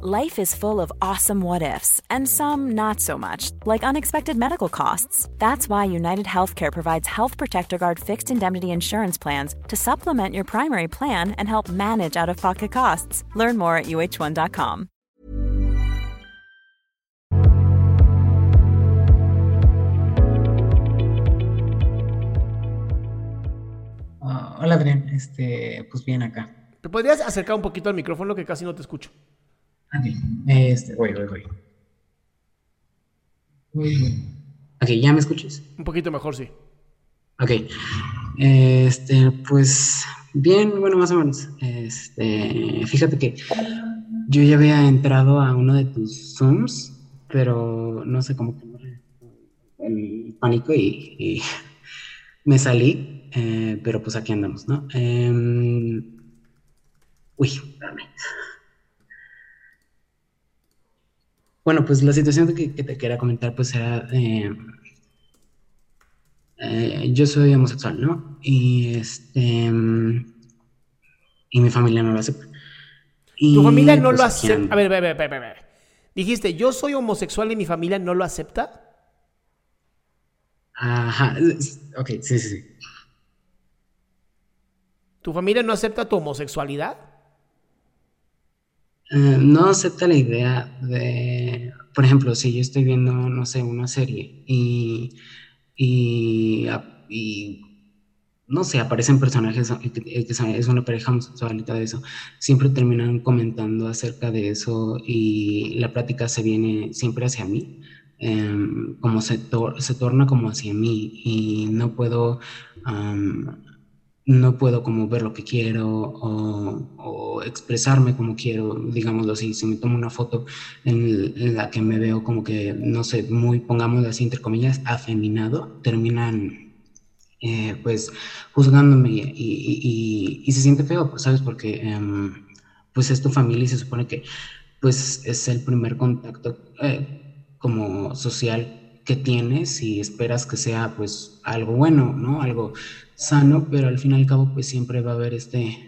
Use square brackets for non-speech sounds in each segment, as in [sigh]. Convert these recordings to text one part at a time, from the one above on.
Life is full of awesome what ifs, and some not so much, like unexpected medical costs. That's why United Healthcare provides Health Protector Guard fixed indemnity insurance plans to supplement your primary plan and help manage out of pocket costs. Learn more at uh1.com. Ah, hola Adrián, este, pues bien acá. ¿Te podrías acercar un poquito al micrófono que casi no te escucho? Este, voy, voy, voy. Ok, ¿ya me escuchas? Un poquito mejor, sí. Ok, este, pues bien, bueno, más o menos. Este, fíjate que yo ya había entrado a uno de tus Zooms, pero no sé cómo el pánico y, y me salí, eh, pero pues aquí andamos, ¿no? Em, uy, espérame. Bueno, pues la situación que, que te quería comentar, pues era, eh, eh, yo soy homosexual, ¿no? Y este, y mi familia no lo acepta. Y, Tu familia no pues, lo acepta. A ver, a ver, a ver, a ver, a ver. Dijiste, yo soy homosexual y mi familia no lo acepta. Ajá, ok, sí, sí, sí. ¿Tu familia no acepta tu homosexualidad? Eh, no acepta la idea de, por ejemplo, si yo estoy viendo, no sé, una serie y, y, no sé, aparecen personajes que, que son- es una pareja homosexual y todo eso, siempre terminan comentando acerca de eso y la plática se viene siempre hacia mí, em, como se, tor- se torna como hacia mí y no puedo... no puedo como ver lo que quiero o, expresarme como quiero, digámoslo así, si me tomo una foto en, la que me veo como que, no sé, muy, pongámoslo así, entre comillas, afeminado, terminan eh, pues juzgándome y se siente feo, pues, ¿sabes? Porque em, pues es tu familia y se supone que pues es el primer contacto eh, como social que tienes y esperas que sea pues algo bueno, ¿no? Algo sano, pero al fin y al cabo pues siempre va a haber este,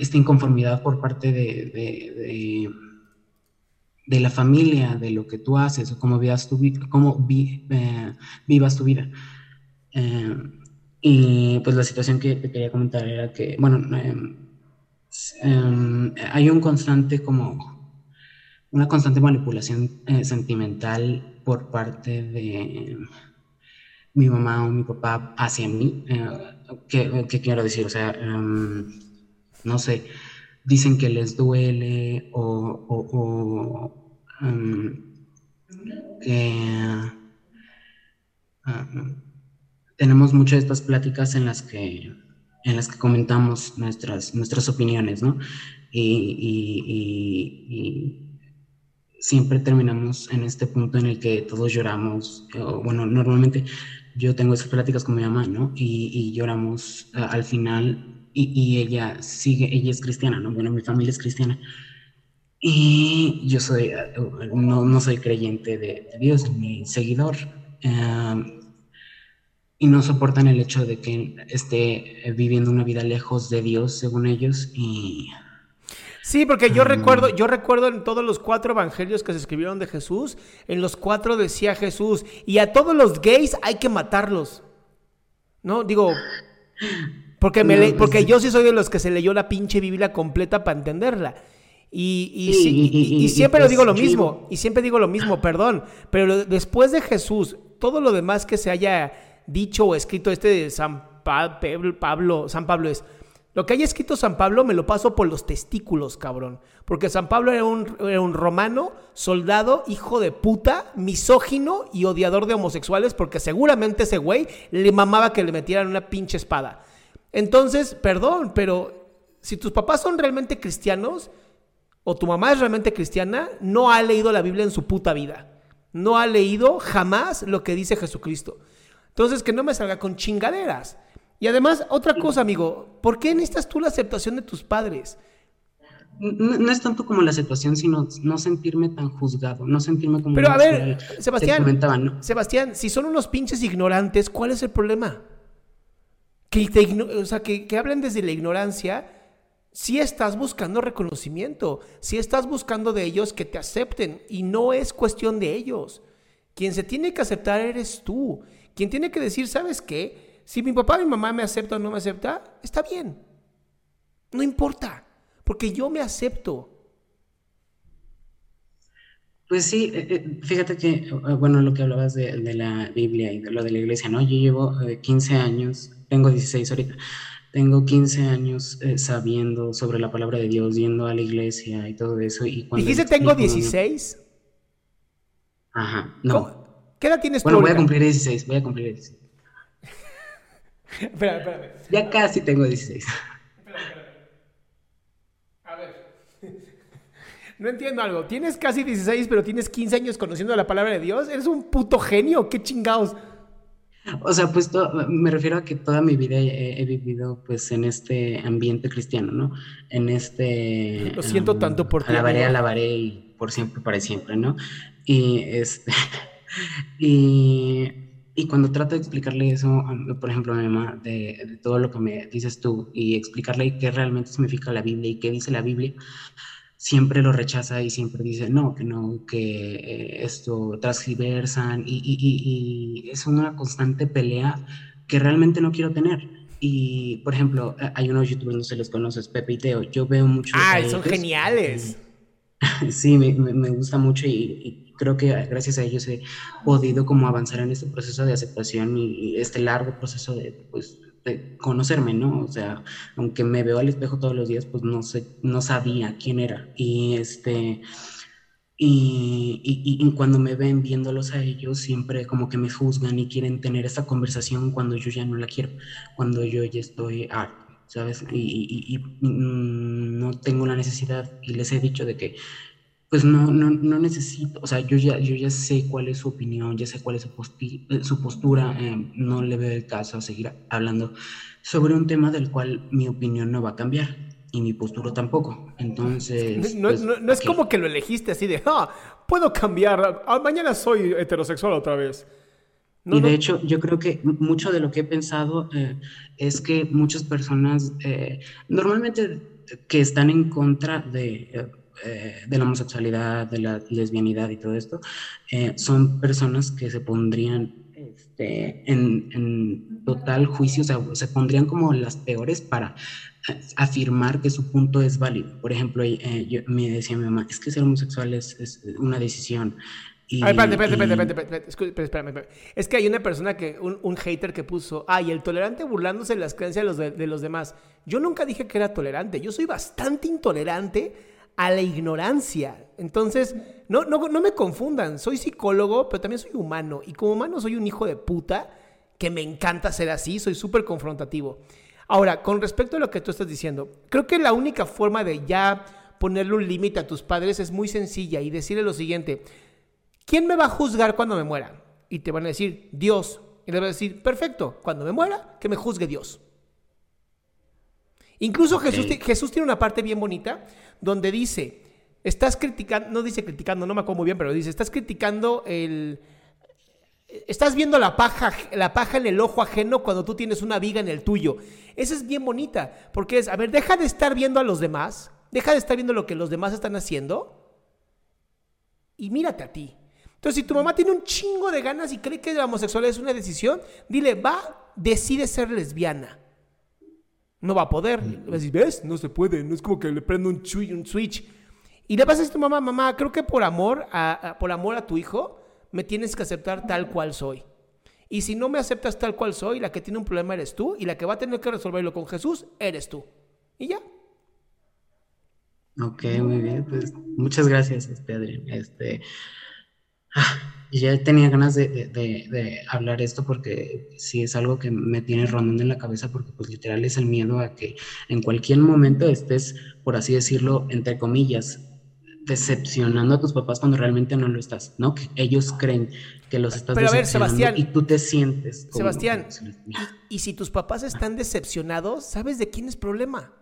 esta inconformidad por parte de, de- de- la familia, de lo que tú haces o cómo vivas tu, cómo vi- eh, tu vida. Eh, y pues la situación que te quería comentar era que, bueno, em, em, hay un constante como una constante manipulación eh, sentimental por parte de mi mamá o mi papá hacia mí. Eh, ¿qué, quiero decir? O sea, em, no sé, dicen que les duele o, em, que em, tenemos muchas de estas pláticas en las que, en las que comentamos nuestras, nuestras opiniones, ¿no? Y siempre terminamos en este punto en el que todos lloramos, o, bueno, normalmente yo tengo esas pláticas con mi mamá, ¿no? Y, y lloramos a- al final, y, y ella sigue, ella es cristiana, ¿no? Bueno, mi familia es cristiana. Y yo soy, eh, no, no soy creyente de, de Dios, ni seguidor. eh, y no soportan el hecho de que esté eh, viviendo una vida lejos de Dios, según ellos, y Sí, porque yo Mm. recuerdo, yo recuerdo en todos los cuatro evangelios que se escribieron de Jesús, en los cuatro decía Jesús, y a todos los gays hay que matarlos. ¿No? Digo, porque, me le- pues porque yo sí soy de los que se leyó la pinche Biblia completa para entenderla. Y, y Sí, y- y- siempre lo pues digo lo mismo, y siempre digo lo mismo, perdón, pero después de Jesús, todo lo demás que se haya dicho o escrito este de San Pa- Pablo, Pablo- San Pablo es, Lo que haya escrito San Pablo me lo paso por los testículos, cabrón. Porque San Pablo era un, era un, romano, soldado, hijo de puta, misógino y odiador de homosexuales, porque seguramente ese güey le mamaba que le metieran una pinche espada. Entonces, perdón, pero si tus papás son realmente cristianos, o tu mamá es realmente cristiana, no ha leído la Biblia en su puta vida. No ha leído jamás lo que dice Jesucristo. Entonces, que no me salga con chingaderas. Y además, otra cosa, amigo, ¿por qué necesitas tú la aceptación de tus padres? No, es tanto como la aceptación, sino no sentirme tan juzgado, no sentirme como... Pero a ver, Sebastián, Sebastián, si son unos pinches ignorantes, ¿cuál es el problema? Que, o sea, que, que hablen desde la ignorancia, si estás buscando reconocimiento, si estás buscando de ellos que te acepten, y no es cuestión de ellos. Quien se tiene que aceptar eres tú. Quien tiene que decir, ¿sabes qué? Si mi papá o mi mamá me acepta o no me acepta, está bien. No importa, porque yo me acepto. Pues sí, eh, eh, fíjate que, eh, bueno, lo que hablabas de, la Biblia y de lo de la iglesia, ¿no? Yo llevo 15 años, tengo 16 ahorita, tengo 15 años sabiendo sobre la palabra de Dios, yendo a la iglesia y todo eso. Y cuando ¿Dijiste tengo 16? Ajá, no. ¿Qué edad tienes bueno, tú? Bueno, voy a cumplir 16, voy a cumplir 16. Espera, espérame. Ya casi tengo 16. A ver. [laughs] No entiendo algo. Tienes casi 16, pero tienes 15 años conociendo la palabra de Dios. ¿Eres un puto genio? ¿Qué chingados? O sea, pues me refiero a que toda mi vida he, vivido pues en este ambiente cristiano, ¿no? En este... Lo siento tanto por ti. Alabaré, alabaré y por siempre, para siempre, ¿no? Y este... [laughs] y y cuando trato de explicarle eso, por ejemplo, a mi mamá, de, todo lo que me dices tú, y explicarle qué realmente significa la Biblia y qué dice la Biblia, siempre lo rechaza y siempre dice, no, que no, que eh, esto transgiversan, y, y, y, es una constante pelea que realmente no quiero tener. Y, por ejemplo, hay unos youtubers, no se les conoces, Pepe y Teo, yo veo mucho... Ah, son geniales. [laughs] Sí, me, me, gusta mucho y creo que gracias a ellos he podido como avanzar en este proceso de aceptación y, este largo proceso de, pues, conocerme, ¿no? O sea, aunque me veo al espejo todos los días, pues no sé, no sabía quién era. Y este, y, y, cuando me ven viéndolos a ellos, siempre como que me juzgan y quieren tener esta conversación cuando yo ya no la quiero, cuando yo ya estoy harto. ¿Sabes? Y, y no tengo la necesidad, y les he dicho de que pues no, no, no, necesito, o sea, yo ya, yo ya sé cuál es su opinión, ya sé cuál es su, eh, su postura, eh, no le veo el caso a seguir hablando sobre un tema del cual mi opinión no va a cambiar y mi postura tampoco. Entonces... [laughs] No, pues, no, es como que lo elegiste así de, ah, puedo cambiar, ah, mañana soy heterosexual otra vez. Y de hecho, yo creo que mucho de lo que he pensado eh, es que muchas personas, normalmente que están en contra de eh, de la homosexualidad, de la lesbianidad y todo esto, eh, son personas que se pondrían este, en, total juicio, o sea, se pondrían como las peores para eh, afirmar que su punto es válido. Por ejemplo, yo, me decía mi mamá, es que ser homosexual es, una decisión. Y, espérate, espérate, espérate, Es que hay una persona que, un, hater que puso, ay, el tolerante burlándose de las creencias de los, de los demás. Yo nunca dije que era tolerante, yo soy bastante intolerante a la ignorancia. Entonces, no, no, no me confundan, soy psicólogo, pero también soy humano. Y como humano soy un hijo de puta, que me encanta ser así, soy súper confrontativo. Ahora, con respecto a lo que tú estás diciendo, creo que la única forma de ya ponerle un límite a tus padres es muy sencilla y decirle lo siguiente, ¿quién me va a juzgar cuando me muera? Y te van a decir, Dios. Y le vas a decir, perfecto, cuando me muera, que me juzgue Dios. Incluso Jesús, Jesús tiene una parte bien bonita donde dice, estás criticando, no dice criticando, no me acuerdo muy bien, pero dice, estás criticando el... Estás viendo la paja, la paja en el ojo ajeno cuando tú tienes una viga en el tuyo. Esa es bien bonita, porque es, a ver, deja de estar viendo a los demás, deja de estar viendo lo que los demás están haciendo y mírate a ti. Entonces, si tu mamá tiene un chingo de ganas y cree que la homosexualidad es una decisión, dile, va, decide ser lesbiana. No va a poder. ¿ves? No se puede. No es como que le prendo un, switch. Y le vas a decir a tu mamá, mamá, creo que por amor a, por amor a tu hijo, me tienes que aceptar tal cual soy. Y si no me aceptas tal cual soy, la que tiene un problema eres tú y la que va a tener que resolverlo con Jesús, eres tú. Y ya. Ok, muy bien. Pues muchas gracias, este, Adrián. Este, ah, ya tenía ganas de, de, de, hablar esto porque sí es algo que me tiene rondando en la cabeza porque pues literal es el miedo a que en cualquier momento estés, por así decirlo, entre comillas, decepcionando a tus papás cuando realmente no lo estás, ¿no? Que ellos creen que los estás Pero a ver, Sebastián, y tú te sientes. Sebastián, y, si tus papás están decepcionados, ¿sabes de quién es problema?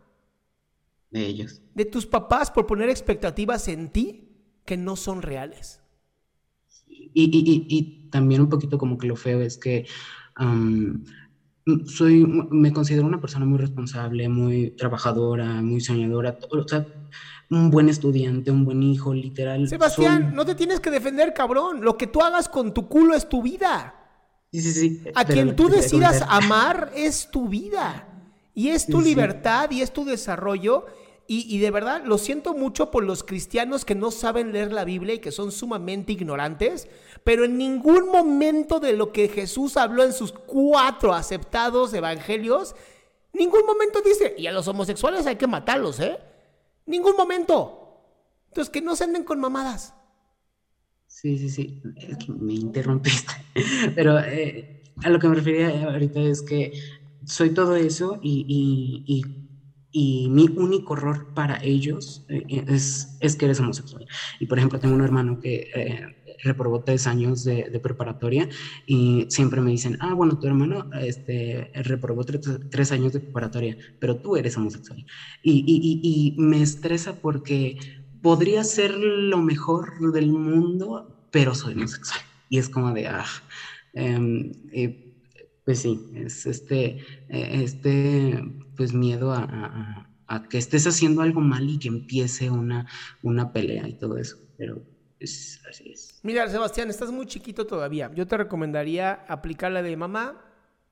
De ellos. De tus papás por poner expectativas en ti que no son reales. Y, y, y también un poquito como que lo feo es que soy, me considero una persona muy responsable, muy trabajadora, muy soñadora, o sea, un buen estudiante, un buen hijo, literal. Sebastián, no te tienes que defender, cabrón. Lo que tú hagas con tu culo es tu vida. Sí, sí, sí. A quien tú decidas amar es tu vida. Y es tu libertad y es tu desarrollo. Y, de verdad, lo siento mucho por los cristianos que no saben leer la Biblia y que son sumamente ignorantes, pero en ningún momento de lo que Jesús habló en sus cuatro aceptados evangelios, ningún momento dice, y a los homosexuales hay que matarlos, ¿eh? Ningún momento. Entonces, que no se anden con mamadas. Sí, sí, sí. Es que me interrumpiste. [laughs] Pero eh, a lo que me refería ahorita es que soy todo eso y, mi único error para ellos eh, es, es, que eres homosexual. Y por ejemplo, tengo un hermano que eh, reprobó tres años de, preparatoria y siempre me dicen, ah, bueno, tu hermano este, reprobó tres, años de preparatoria, pero tú eres homosexual. Y, y, me estresa porque podría ser lo mejor del mundo, pero soy homosexual. Y es como de, ah, em, pues sí, es este, e, este pues miedo a, a, que estés haciendo algo mal y que empiece una, una pelea y todo eso. Pero así es. Mira, Sebastián, estás muy chiquito todavía. Yo te recomendaría aplicar la de mamá.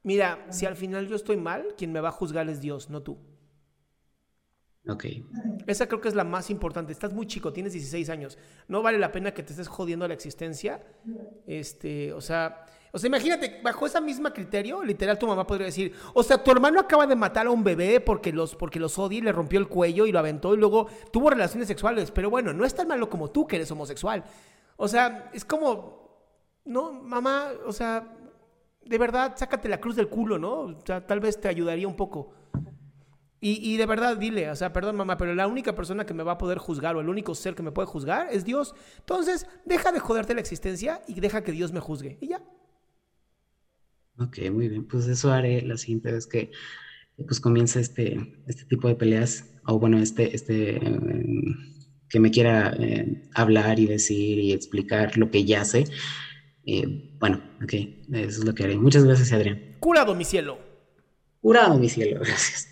Mira, si al final yo estoy mal, quien me va a juzgar es Dios, no tú. Ok. Esa creo que es la más importante. Estás muy chico, tienes 16 años. No vale la pena que te estés jodiendo la existencia. Este, o sea, o sea, imagínate, bajo ese mismo criterio, literal tu mamá podría decir, o sea, tu hermano acaba de matar a un bebé porque los, porque los odia y le rompió el cuello y lo aventó y luego tuvo relaciones sexuales, pero bueno, no es tan malo como tú que eres homosexual. O sea, es como, no, mamá, o sea, de verdad, sácate la cruz del culo, ¿no? O sea, tal vez te ayudaría un poco. Y, y, de verdad, dile, o sea, perdón mamá, pero la única persona que me va a poder juzgar o el único ser que me puede juzgar es Dios. Entonces, deja de joderte la existencia y deja que Dios me juzgue. Y ya. Ok, muy bien. Pues eso haré la siguiente vez que pues comience este, este tipo de peleas, o bueno, este, este, que me quiera eh, hablar y decir y explicar lo que ya sé. Eh, bueno, ok, eso es lo que haré. Muchas gracias, Adrián. Curado, mi cielo. Curado, mi cielo, [laughs] gracias.